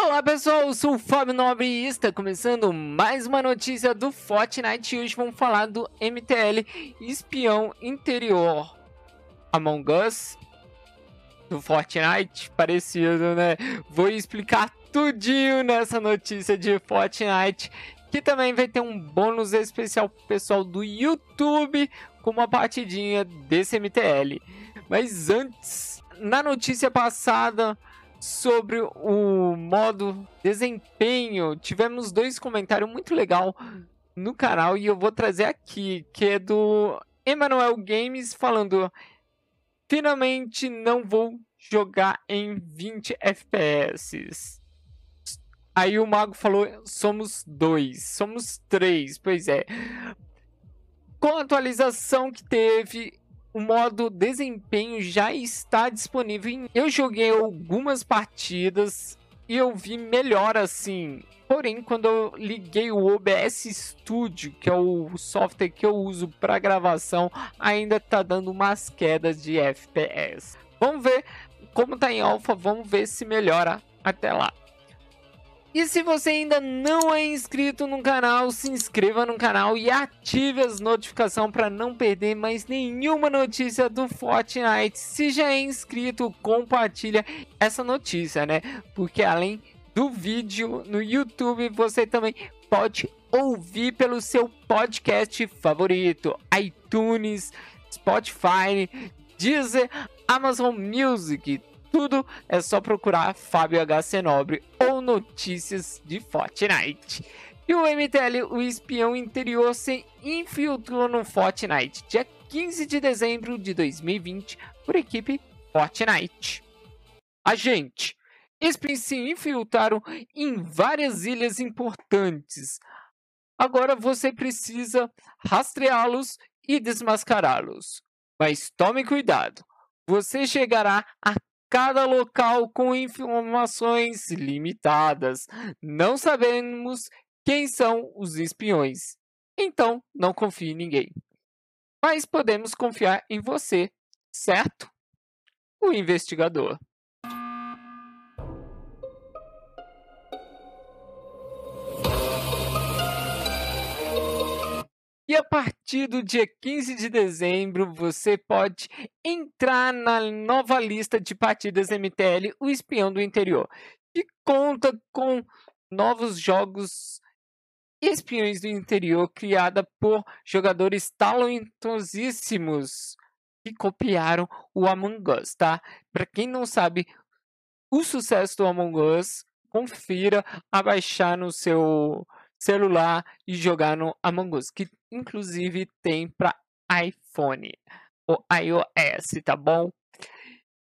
Olá pessoal, eu sou o Fábio Nobre e está começando mais uma notícia do Fortnite e hoje vamos falar do MTL Espião Interior Among Us do Fortnite, parecido né? Vou explicar tudinho nessa notícia de Fortnite que também vai ter um bônus especial pro pessoal do YouTube com uma partidinha desse MTL. Mas antes, na notícia passada sobre o modo desempenho, tivemos dois comentários muito legal no canal e eu vou trazer aqui, que é do Emanuel Games falando: "Finalmente não vou jogar em 20 FPS". Aí o mago falou: "Somos dois, somos três". Pois é. Com a atualização que teve o modo desempenho já está disponível. Eu joguei algumas partidas e eu vi melhor assim. Porém, quando eu liguei o OBS Studio, que é o software que eu uso para gravação, ainda tá dando umas quedas de FPS. Vamos ver como tá em alfa, vamos ver se melhora até lá. E se você ainda não é inscrito no canal, se inscreva no canal e ative as notificações para não perder mais nenhuma notícia do Fortnite. Se já é inscrito, compartilha essa notícia, né? Porque além do vídeo no YouTube, você também pode ouvir pelo seu podcast favorito, iTunes, Spotify, Deezer, Amazon Music, tudo é só procurar Fábio HC Nobre ou notícias de Fortnite. E o MTL, o espião interior, se infiltrou no Fortnite, dia 15 de dezembro de 2020, por equipe Fortnite. Agente, espiões se infiltraram em várias ilhas importantes. Agora você precisa rastreá-los e desmascará-los. Mas tome cuidado, você chegará a cada local com informações limitadas. Não sabemos quem são os espiões. Então, não confie em ninguém. Mas podemos confiar em você, certo? O investigador. E a partir do dia 15 de dezembro, você pode entrar na nova lista de partidas MTL, o Espião do Interior, que conta com novos jogos Espiões do Interior, criada por jogadores talentosíssimos que copiaram o Among Us, tá? Para quem não sabe, o sucesso do Among Us, confira a baixar no seu celular e jogar no Among Us, que inclusive tem para iPhone ou iOS, tá bom?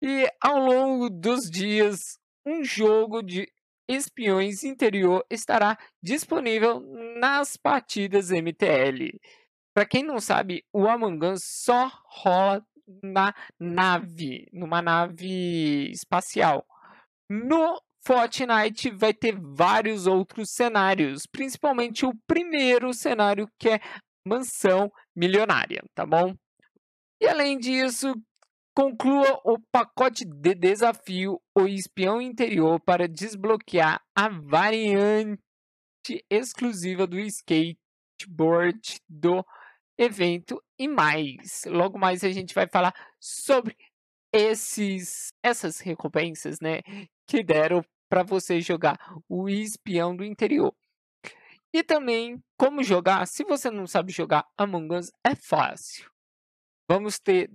E ao longo dos dias, um jogo de espiões interior estará disponível nas partidas MTL. Para quem não sabe, o Among Us só rola na nave, numa nave espacial. No Fortnite vai ter vários outros cenários, principalmente o primeiro cenário que é mansão milionária, tá bom? E além disso, conclua o pacote de desafio O Espião Interior para desbloquear a variante exclusiva do skateboard do evento e mais. Logo mais a gente vai falar sobre esses essas recompensas, né, que deram para você jogar o espião do interior. E também como jogar. Se você não sabe jogar Among Us, é fácil. Vamos ter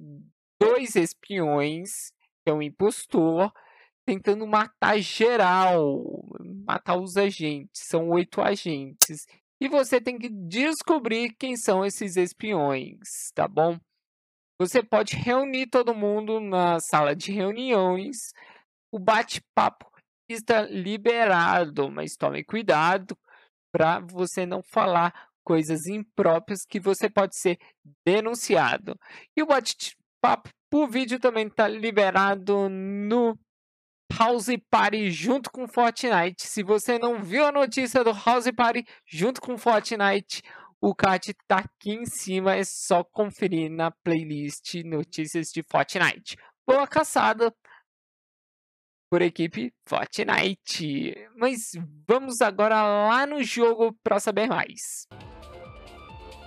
dois espiões, que é um impostor, tentando matar geral, matar os agentes. São oito agentes. E você tem que descobrir quem são esses espiões, tá bom? Você pode reunir todo mundo na sala de reuniões. O bate-papo está liberado, mas tome cuidado para você não falar coisas impróprias que você pode ser denunciado. E o bate-papo por vídeo também está liberado no House Party junto com Fortnite. Se você não viu a notícia do House Party junto com Fortnite, o card está aqui em cima, é só conferir na playlist Notícias de Fortnite. Boa caçada! Por equipe Fortnite. Mas vamos agora lá no jogo para saber mais.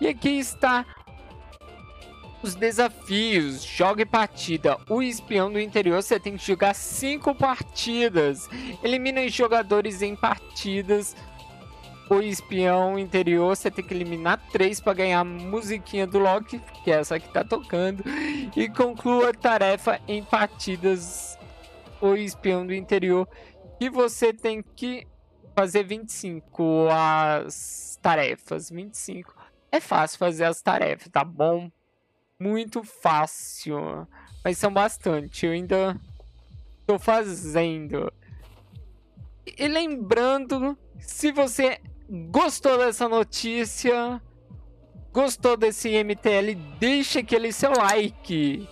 E aqui está os desafios. Jogue partida. O espião do interior você tem que jogar 5 partidas. Elimina os jogadores em partidas. O espião interior você tem que eliminar 3 para ganhar a musiquinha do Loki, que é essa que tá tocando. E conclua a tarefa em partidas. O espião do interior. E você tem que fazer 25 as tarefas. 25. É fácil fazer as tarefas, tá bom? muito fácil. Mas são bastante. Eu ainda tô fazendo. E lembrando, se você gostou dessa notícia, gostou desse MTL, deixa aquele seu like.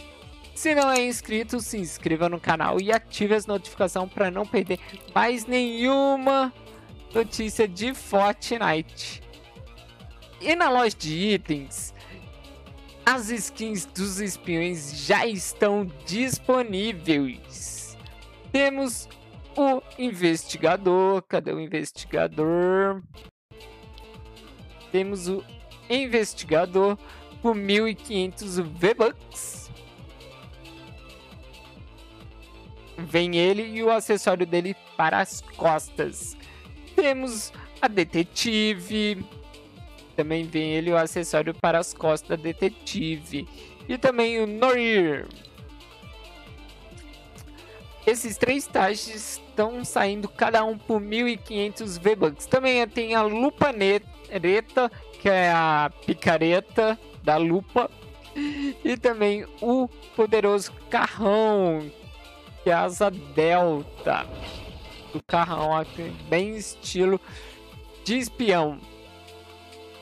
Se não é inscrito, se inscreva no canal e ative as notificações para não perder mais nenhuma notícia de Fortnite. E na loja de itens, as skins dos espiões já estão disponíveis. Temos o investigador. Cadê o investigador? Temos o investigador por 1500 V-Bucks. Vem ele e o acessório dele para as costas. Temos a detetive, também vem ele o acessório para as costas detetive. E também o Norir. Esses três taxas estão saindo cada um por 1.500 V-Bucks. Também tem a lupa neta, que é a picareta da lupa. E também o poderoso carrão, que é delta. O carrão aqui, bem estilo de espião.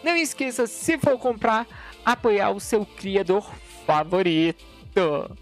Não esqueça, se for comprar, apoiar o seu criador favorito.